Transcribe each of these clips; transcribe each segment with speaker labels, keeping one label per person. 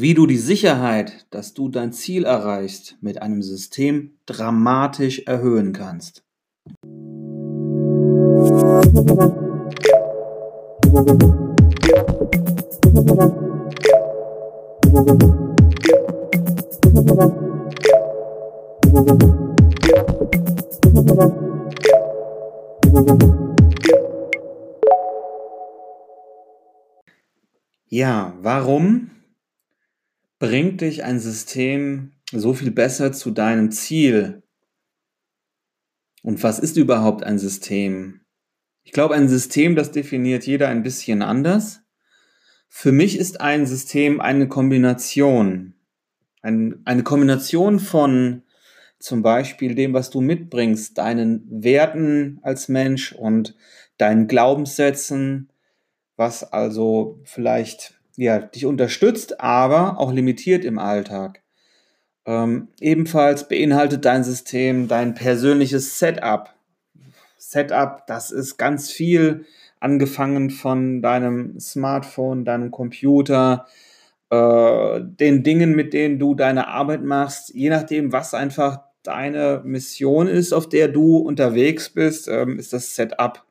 Speaker 1: wie du die Sicherheit, dass du dein Ziel erreichst, mit einem System dramatisch erhöhen kannst. Ja, warum bringt dich ein System so viel besser zu deinem Ziel? Und was ist überhaupt ein System? Ich glaube, ein System, das definiert jeder ein bisschen anders. Für mich ist ein System eine Kombination. Ein, eine Kombination von zum Beispiel dem, was du mitbringst, deinen Werten als Mensch und deinen Glaubenssätzen, was also vielleicht ja, dich unterstützt, aber auch limitiert im Alltag. Ähm, ebenfalls beinhaltet dein System dein persönliches Setup. Setup, das ist ganz viel, angefangen von deinem Smartphone, deinem Computer, äh, den Dingen, mit denen du deine Arbeit machst, je nachdem, was einfach deine Mission ist, auf der du unterwegs bist, ähm, ist das Setup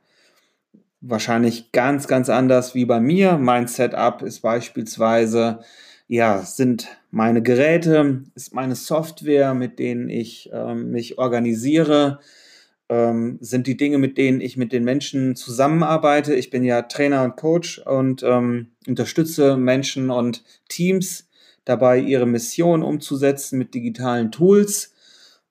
Speaker 1: wahrscheinlich ganz, ganz anders wie bei mir. Mein Setup ist beispielsweise, ja, sind meine Geräte, ist meine Software, mit denen ich ähm, mich organisiere, ähm, sind die Dinge, mit denen ich mit den Menschen zusammenarbeite. Ich bin ja Trainer und Coach und ähm, unterstütze Menschen und Teams dabei, ihre Mission umzusetzen mit digitalen Tools.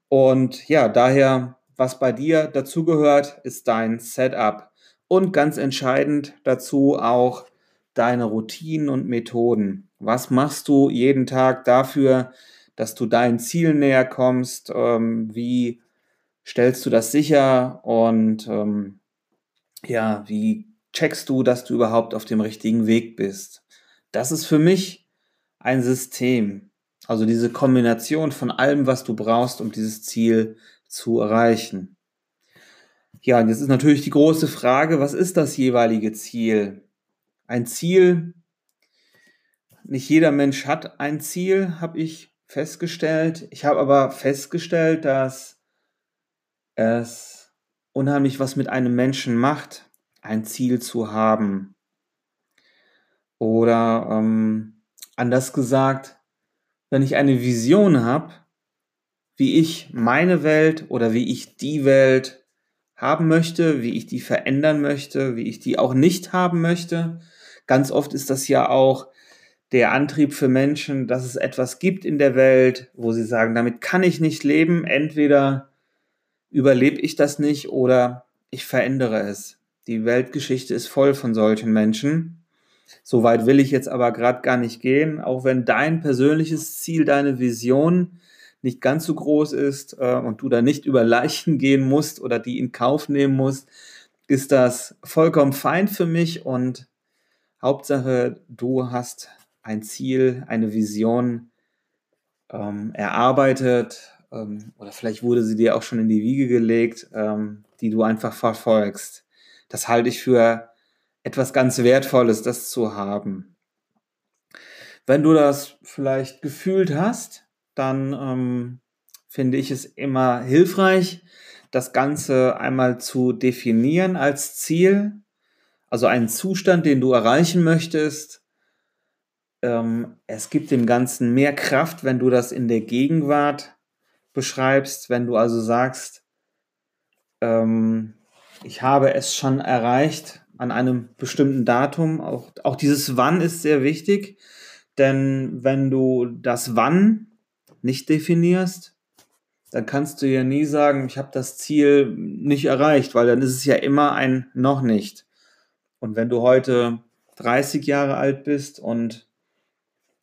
Speaker 1: Und ja, daher, was bei dir dazugehört, ist dein Setup. Und ganz entscheidend dazu auch deine Routinen und Methoden. Was machst du jeden Tag dafür, dass du deinen Zielen näher kommst? Ähm, wie stellst du das sicher? Und ähm, ja, wie checkst du, dass du überhaupt auf dem richtigen Weg bist? Das ist für mich ein System. Also diese Kombination von allem, was du brauchst, um dieses Ziel zu erreichen. Ja, und jetzt ist natürlich die große Frage, was ist das jeweilige Ziel? Ein Ziel, nicht jeder Mensch hat ein Ziel, habe ich festgestellt. Ich habe aber festgestellt, dass es unheimlich was mit einem Menschen macht, ein Ziel zu haben. Oder ähm, anders gesagt, wenn ich eine Vision habe, wie ich meine Welt oder wie ich die Welt haben möchte, wie ich die verändern möchte, wie ich die auch nicht haben möchte. Ganz oft ist das ja auch der Antrieb für Menschen, dass es etwas gibt in der Welt, wo sie sagen, damit kann ich nicht leben. Entweder überlebe ich das nicht oder ich verändere es. Die Weltgeschichte ist voll von solchen Menschen. Soweit will ich jetzt aber gerade gar nicht gehen, auch wenn dein persönliches Ziel, deine Vision nicht ganz so groß ist äh, und du da nicht über Leichen gehen musst oder die in Kauf nehmen musst, ist das vollkommen fein für mich und Hauptsache, du hast ein Ziel, eine Vision ähm, erarbeitet ähm, oder vielleicht wurde sie dir auch schon in die Wiege gelegt, ähm, die du einfach verfolgst. Das halte ich für etwas ganz Wertvolles, das zu haben. Wenn du das vielleicht gefühlt hast, dann ähm, finde ich es immer hilfreich, das Ganze einmal zu definieren als Ziel, also einen Zustand, den du erreichen möchtest. Ähm, es gibt dem Ganzen mehr Kraft, wenn du das in der Gegenwart beschreibst, wenn du also sagst, ähm, ich habe es schon erreicht an einem bestimmten Datum. Auch, auch dieses Wann ist sehr wichtig, denn wenn du das Wann nicht definierst, dann kannst du ja nie sagen, ich habe das Ziel nicht erreicht, weil dann ist es ja immer ein noch nicht. Und wenn du heute 30 Jahre alt bist und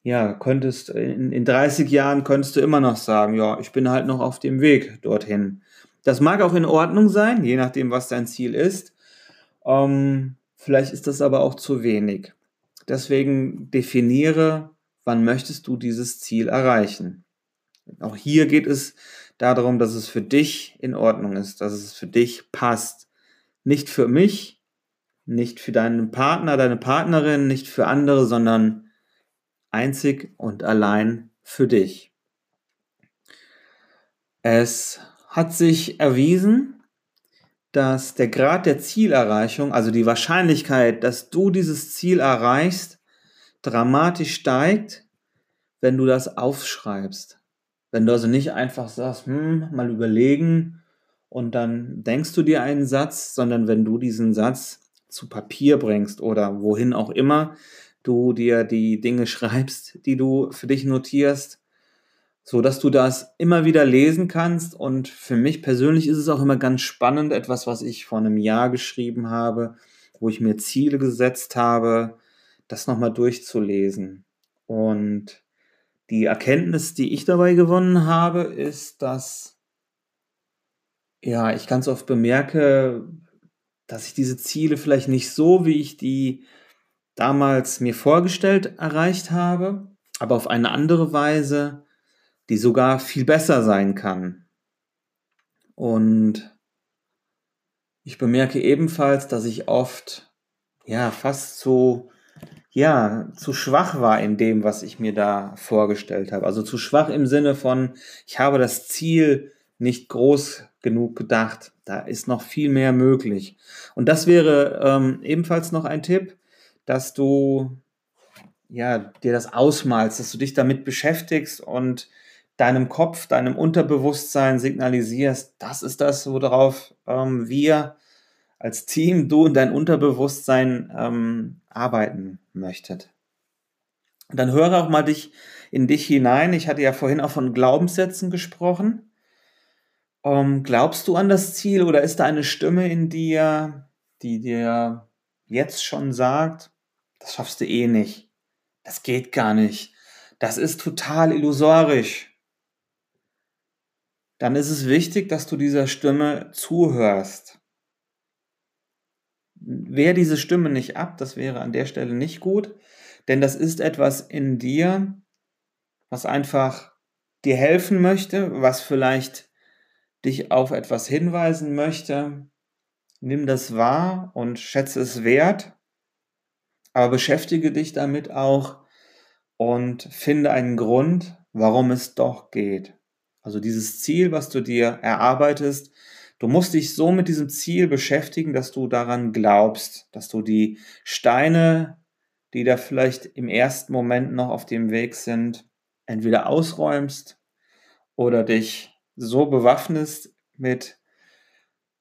Speaker 1: ja, könntest in, in 30 Jahren könntest du immer noch sagen, ja, ich bin halt noch auf dem Weg dorthin. Das mag auch in Ordnung sein, je nachdem, was dein Ziel ist. Ähm, vielleicht ist das aber auch zu wenig. Deswegen definiere, wann möchtest du dieses Ziel erreichen. Auch hier geht es darum, dass es für dich in Ordnung ist, dass es für dich passt. Nicht für mich, nicht für deinen Partner, deine Partnerin, nicht für andere, sondern einzig und allein für dich. Es hat sich erwiesen, dass der Grad der Zielerreichung, also die Wahrscheinlichkeit, dass du dieses Ziel erreichst, dramatisch steigt, wenn du das aufschreibst. Wenn du also nicht einfach sagst, hm, mal überlegen und dann denkst du dir einen Satz, sondern wenn du diesen Satz zu Papier bringst oder wohin auch immer du dir die Dinge schreibst, die du für dich notierst, so dass du das immer wieder lesen kannst. Und für mich persönlich ist es auch immer ganz spannend, etwas, was ich vor einem Jahr geschrieben habe, wo ich mir Ziele gesetzt habe, das nochmal durchzulesen. Und die Erkenntnis, die ich dabei gewonnen habe, ist, dass ja, ich ganz oft bemerke, dass ich diese Ziele vielleicht nicht so, wie ich die damals mir vorgestellt erreicht habe, aber auf eine andere Weise, die sogar viel besser sein kann. Und ich bemerke ebenfalls, dass ich oft ja fast so ja zu schwach war in dem, was ich mir da vorgestellt habe. Also zu schwach im Sinne von ich habe das Ziel nicht groß genug gedacht. Da ist noch viel mehr möglich. Und das wäre ähm, ebenfalls noch ein Tipp, dass du ja dir das ausmalst, dass du dich damit beschäftigst und deinem Kopf, deinem Unterbewusstsein signalisierst, das ist das, worauf ähm, wir als Team, du und dein Unterbewusstsein ähm, arbeiten möchtet. Und dann höre auch mal dich in dich hinein. Ich hatte ja vorhin auch von Glaubenssätzen gesprochen. Ähm, glaubst du an das Ziel oder ist da eine Stimme in dir, die dir jetzt schon sagt, das schaffst du eh nicht. Das geht gar nicht. Das ist total illusorisch dann ist es wichtig, dass du dieser Stimme zuhörst. Wehr diese Stimme nicht ab, das wäre an der Stelle nicht gut, denn das ist etwas in dir, was einfach dir helfen möchte, was vielleicht dich auf etwas hinweisen möchte. Nimm das wahr und schätze es wert, aber beschäftige dich damit auch und finde einen Grund, warum es doch geht. Also dieses Ziel, was du dir erarbeitest, du musst dich so mit diesem Ziel beschäftigen, dass du daran glaubst, dass du die Steine, die da vielleicht im ersten Moment noch auf dem Weg sind, entweder ausräumst oder dich so bewaffnest mit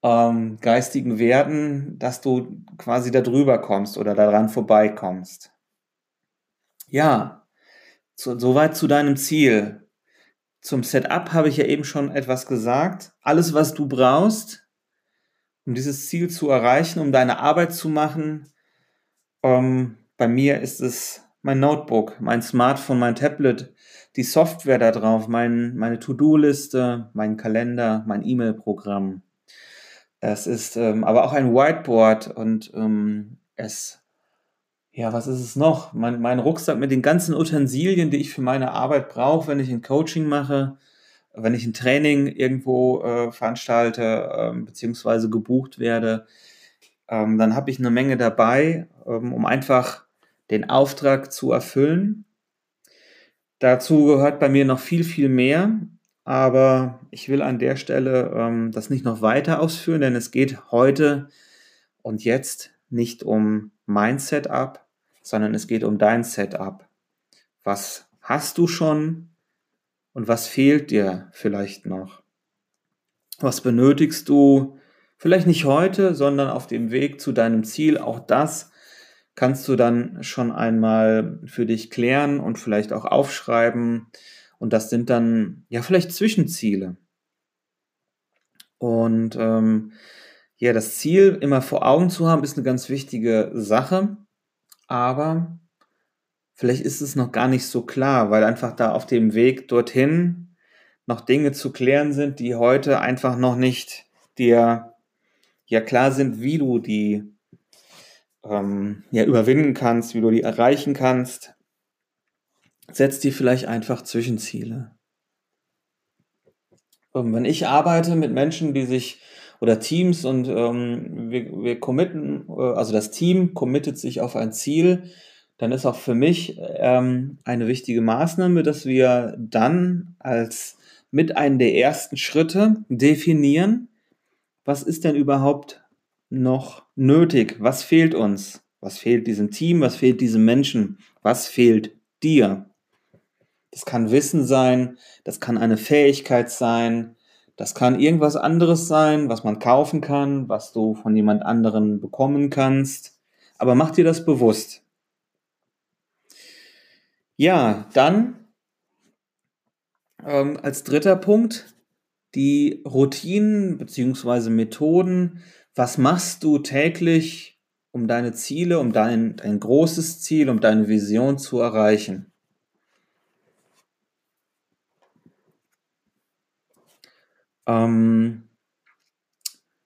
Speaker 1: ähm, geistigen Werten, dass du quasi da drüber kommst oder daran vorbeikommst. Ja, so, soweit zu deinem Ziel. Zum Setup habe ich ja eben schon etwas gesagt. Alles, was du brauchst, um dieses Ziel zu erreichen, um deine Arbeit zu machen. Ähm, bei mir ist es mein Notebook, mein Smartphone, mein Tablet, die Software da drauf, mein, meine To-Do-Liste, mein Kalender, mein E-Mail-Programm. Es ist ähm, aber auch ein Whiteboard und ähm, es ja, was ist es noch? Mein, mein Rucksack mit den ganzen Utensilien, die ich für meine Arbeit brauche, wenn ich ein Coaching mache, wenn ich ein Training irgendwo äh, veranstalte, äh, beziehungsweise gebucht werde, ähm, dann habe ich eine Menge dabei, ähm, um einfach den Auftrag zu erfüllen. Dazu gehört bei mir noch viel, viel mehr, aber ich will an der Stelle ähm, das nicht noch weiter ausführen, denn es geht heute und jetzt nicht um mein Setup, sondern es geht um dein Setup. Was hast du schon und was fehlt dir vielleicht noch? Was benötigst du vielleicht nicht heute, sondern auf dem Weg zu deinem Ziel? Auch das kannst du dann schon einmal für dich klären und vielleicht auch aufschreiben. Und das sind dann ja vielleicht Zwischenziele. Und ähm, ja, das Ziel immer vor Augen zu haben, ist eine ganz wichtige Sache aber vielleicht ist es noch gar nicht so klar, weil einfach da auf dem Weg dorthin noch Dinge zu klären sind, die heute einfach noch nicht dir ja klar sind, wie du die ähm, ja überwinden kannst, wie du die erreichen kannst. Setz dir vielleicht einfach Zwischenziele. Ähm, wenn ich arbeite mit Menschen, die sich oder Teams und ähm, wir, wir committen, äh, also das Team committet sich auf ein Ziel, dann ist auch für mich ähm, eine wichtige Maßnahme, dass wir dann als mit einem der ersten Schritte definieren, was ist denn überhaupt noch nötig? Was fehlt uns? Was fehlt diesem Team? Was fehlt diesem Menschen? Was fehlt dir? Das kann Wissen sein, das kann eine Fähigkeit sein, das kann irgendwas anderes sein, was man kaufen kann, was du von jemand anderen bekommen kannst. Aber mach dir das bewusst. Ja, dann ähm, als dritter Punkt die Routinen bzw. Methoden. Was machst du täglich, um deine Ziele, um dein, dein großes Ziel, um deine Vision zu erreichen? Ähm,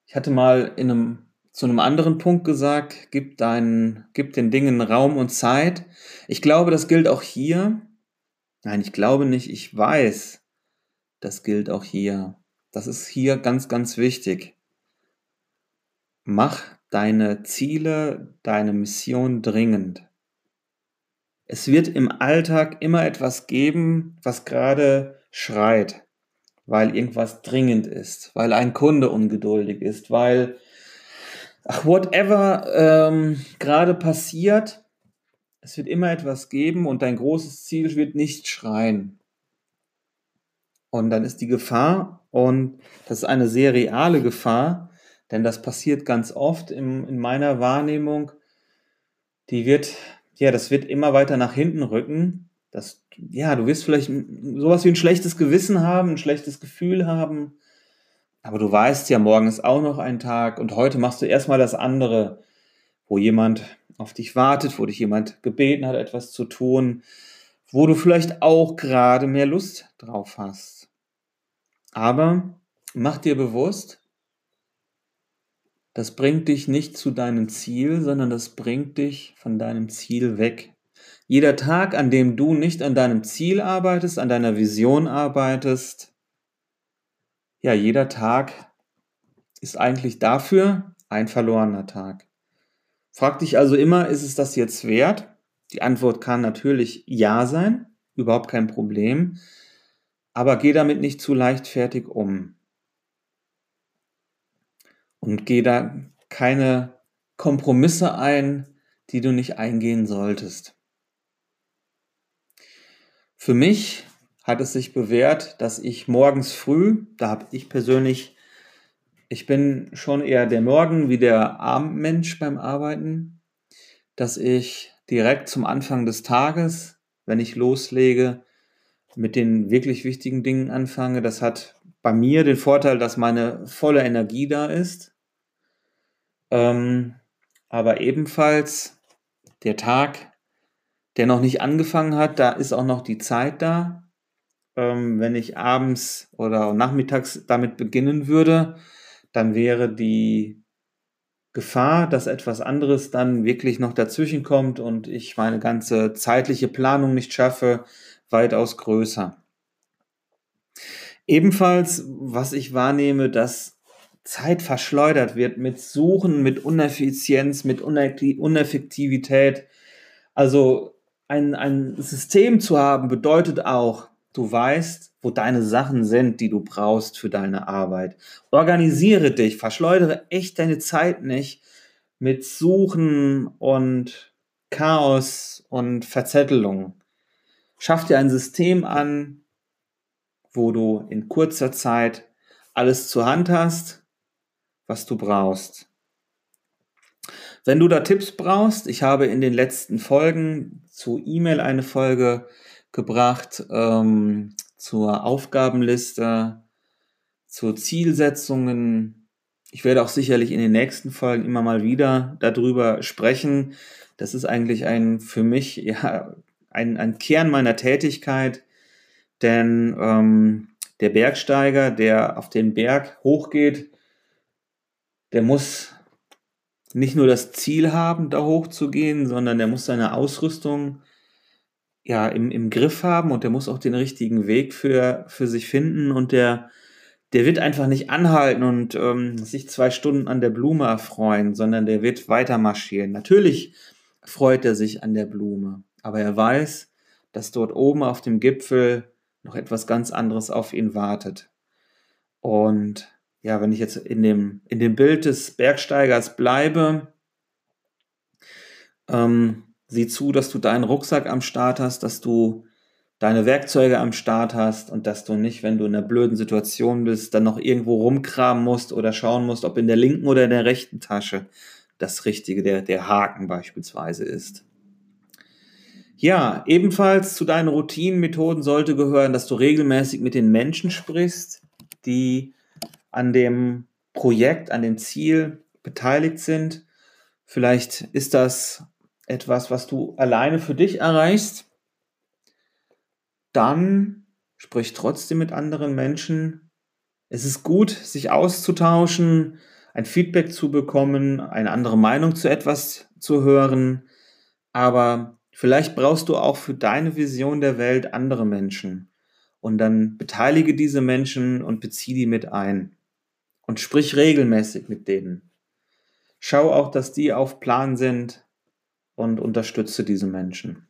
Speaker 1: ich hatte mal in einem, zu einem anderen Punkt gesagt, gib, deinen, gib den Dingen Raum und Zeit. Ich glaube, das gilt auch hier. Nein, ich glaube nicht, ich weiß, das gilt auch hier. Das ist hier ganz, ganz wichtig. Mach deine Ziele, deine Mission dringend. Es wird im Alltag immer etwas geben, was gerade schreit weil irgendwas dringend ist, weil ein Kunde ungeduldig ist, weil ach, whatever ähm, gerade passiert, es wird immer etwas geben und dein großes Ziel wird nicht schreien. Und dann ist die Gefahr, und das ist eine sehr reale Gefahr, denn das passiert ganz oft in, in meiner Wahrnehmung, die wird, ja, das wird immer weiter nach hinten rücken, dass, ja, du wirst vielleicht sowas wie ein schlechtes Gewissen haben, ein schlechtes Gefühl haben, aber du weißt ja, morgen ist auch noch ein Tag und heute machst du erstmal das andere, wo jemand auf dich wartet, wo dich jemand gebeten hat, etwas zu tun, wo du vielleicht auch gerade mehr Lust drauf hast. Aber mach dir bewusst, das bringt dich nicht zu deinem Ziel, sondern das bringt dich von deinem Ziel weg. Jeder Tag, an dem du nicht an deinem Ziel arbeitest, an deiner Vision arbeitest, ja, jeder Tag ist eigentlich dafür ein verlorener Tag. Frag dich also immer, ist es das jetzt wert? Die Antwort kann natürlich ja sein, überhaupt kein Problem, aber geh damit nicht zu leichtfertig um. Und geh da keine Kompromisse ein, die du nicht eingehen solltest. Für mich hat es sich bewährt, dass ich morgens früh, da habe ich persönlich, ich bin schon eher der Morgen- wie der Abendmensch beim Arbeiten, dass ich direkt zum Anfang des Tages, wenn ich loslege, mit den wirklich wichtigen Dingen anfange. Das hat bei mir den Vorteil, dass meine volle Energie da ist. Ähm, aber ebenfalls der Tag der noch nicht angefangen hat, da ist auch noch die Zeit da. Ähm, wenn ich abends oder nachmittags damit beginnen würde, dann wäre die Gefahr, dass etwas anderes dann wirklich noch dazwischen kommt und ich meine ganze zeitliche Planung nicht schaffe, weitaus größer. Ebenfalls, was ich wahrnehme, dass Zeit verschleudert wird mit Suchen, mit Uneffizienz, mit Uneffektivität. Also ein, ein System zu haben bedeutet auch, du weißt, wo deine Sachen sind, die du brauchst für deine Arbeit. Organisiere dich, verschleudere echt deine Zeit nicht mit Suchen und Chaos und Verzettelung. Schaff dir ein System an, wo du in kurzer Zeit alles zur Hand hast, was du brauchst. Wenn du da Tipps brauchst, ich habe in den letzten Folgen zu E-Mail eine Folge gebracht, ähm, zur Aufgabenliste, zu Zielsetzungen. Ich werde auch sicherlich in den nächsten Folgen immer mal wieder darüber sprechen. Das ist eigentlich ein für mich ja ein, ein Kern meiner Tätigkeit, denn ähm, der Bergsteiger, der auf den Berg hochgeht, der muss nicht nur das Ziel haben, da hochzugehen, sondern der muss seine Ausrüstung ja im, im Griff haben und der muss auch den richtigen Weg für, für sich finden und der, der wird einfach nicht anhalten und ähm, sich zwei Stunden an der Blume erfreuen, sondern der wird weiter marschieren. Natürlich freut er sich an der Blume. Aber er weiß, dass dort oben auf dem Gipfel noch etwas ganz anderes auf ihn wartet. Und ja, wenn ich jetzt in dem, in dem Bild des Bergsteigers bleibe, ähm, sieh zu, dass du deinen Rucksack am Start hast, dass du deine Werkzeuge am Start hast und dass du nicht, wenn du in einer blöden Situation bist, dann noch irgendwo rumkramen musst oder schauen musst, ob in der linken oder in der rechten Tasche das Richtige, der, der Haken beispielsweise ist. Ja, ebenfalls zu deinen Routinenmethoden sollte gehören, dass du regelmäßig mit den Menschen sprichst, die an dem Projekt, an dem Ziel beteiligt sind. Vielleicht ist das etwas, was du alleine für dich erreichst. Dann sprich trotzdem mit anderen Menschen. Es ist gut, sich auszutauschen, ein Feedback zu bekommen, eine andere Meinung zu etwas zu hören. Aber vielleicht brauchst du auch für deine Vision der Welt andere Menschen. Und dann beteilige diese Menschen und beziehe die mit ein und sprich regelmäßig mit denen. Schau auch, dass die auf Plan sind und unterstütze diese Menschen.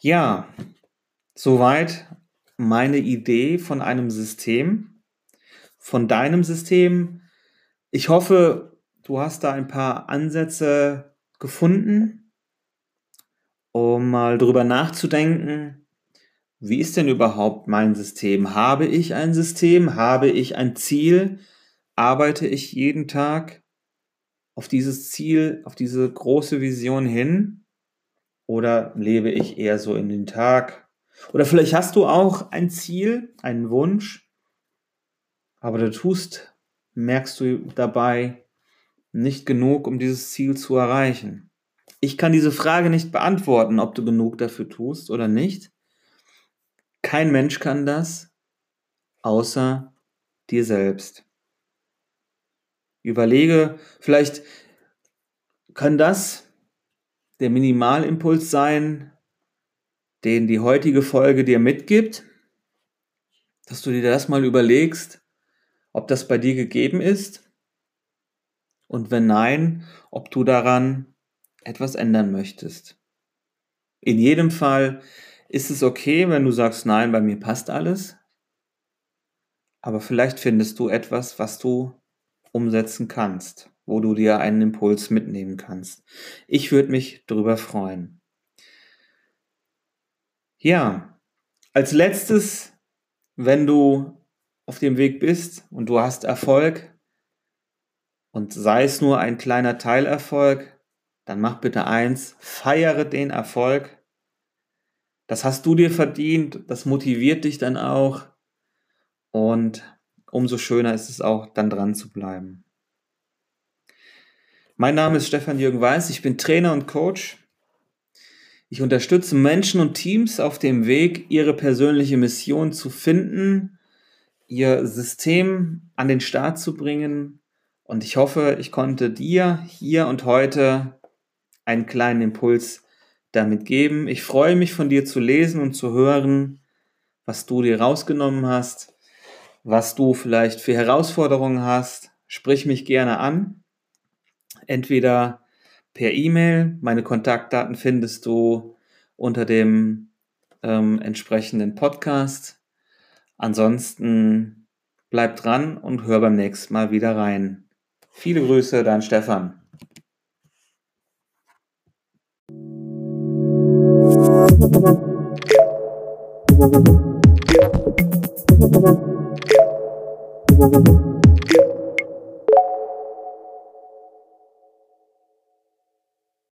Speaker 1: Ja, soweit meine Idee von einem System, von deinem System. Ich hoffe, du hast da ein paar Ansätze gefunden, um mal drüber nachzudenken, wie ist denn überhaupt mein System? Habe ich ein System? Habe ich ein Ziel? Arbeite ich jeden Tag auf dieses Ziel, auf diese große Vision hin? Oder lebe ich eher so in den Tag? Oder vielleicht hast du auch ein Ziel, einen Wunsch, aber du tust, merkst du dabei nicht genug, um dieses Ziel zu erreichen. Ich kann diese Frage nicht beantworten, ob du genug dafür tust oder nicht. Kein Mensch kann das, außer dir selbst. Überlege, vielleicht kann das der Minimalimpuls sein, den die heutige Folge dir mitgibt, dass du dir das mal überlegst, ob das bei dir gegeben ist und wenn nein, ob du daran etwas ändern möchtest. In jedem Fall ist es okay, wenn du sagst, nein, bei mir passt alles. Aber vielleicht findest du etwas, was du umsetzen kannst, wo du dir einen Impuls mitnehmen kannst. Ich würde mich darüber freuen. Ja, als letztes, wenn du auf dem Weg bist und du hast Erfolg und sei es nur ein kleiner Teilerfolg, dann mach bitte eins, feiere den Erfolg das hast du dir verdient, das motiviert dich dann auch und umso schöner ist es auch, dann dran zu bleiben. Mein Name ist Stefan Jürgen Weiß, ich bin Trainer und Coach. Ich unterstütze Menschen und Teams auf dem Weg, ihre persönliche Mission zu finden, ihr System an den Start zu bringen. Und ich hoffe, ich konnte dir hier und heute einen kleinen Impuls damit geben. Ich freue mich von dir zu lesen und zu hören, was du dir rausgenommen hast, was du vielleicht für Herausforderungen hast. Sprich mich gerne an. Entweder per E-Mail, meine Kontaktdaten findest du unter dem ähm, entsprechenden Podcast. Ansonsten bleib dran und hör beim nächsten Mal wieder rein. Viele Grüße, dein Stefan. Thank you.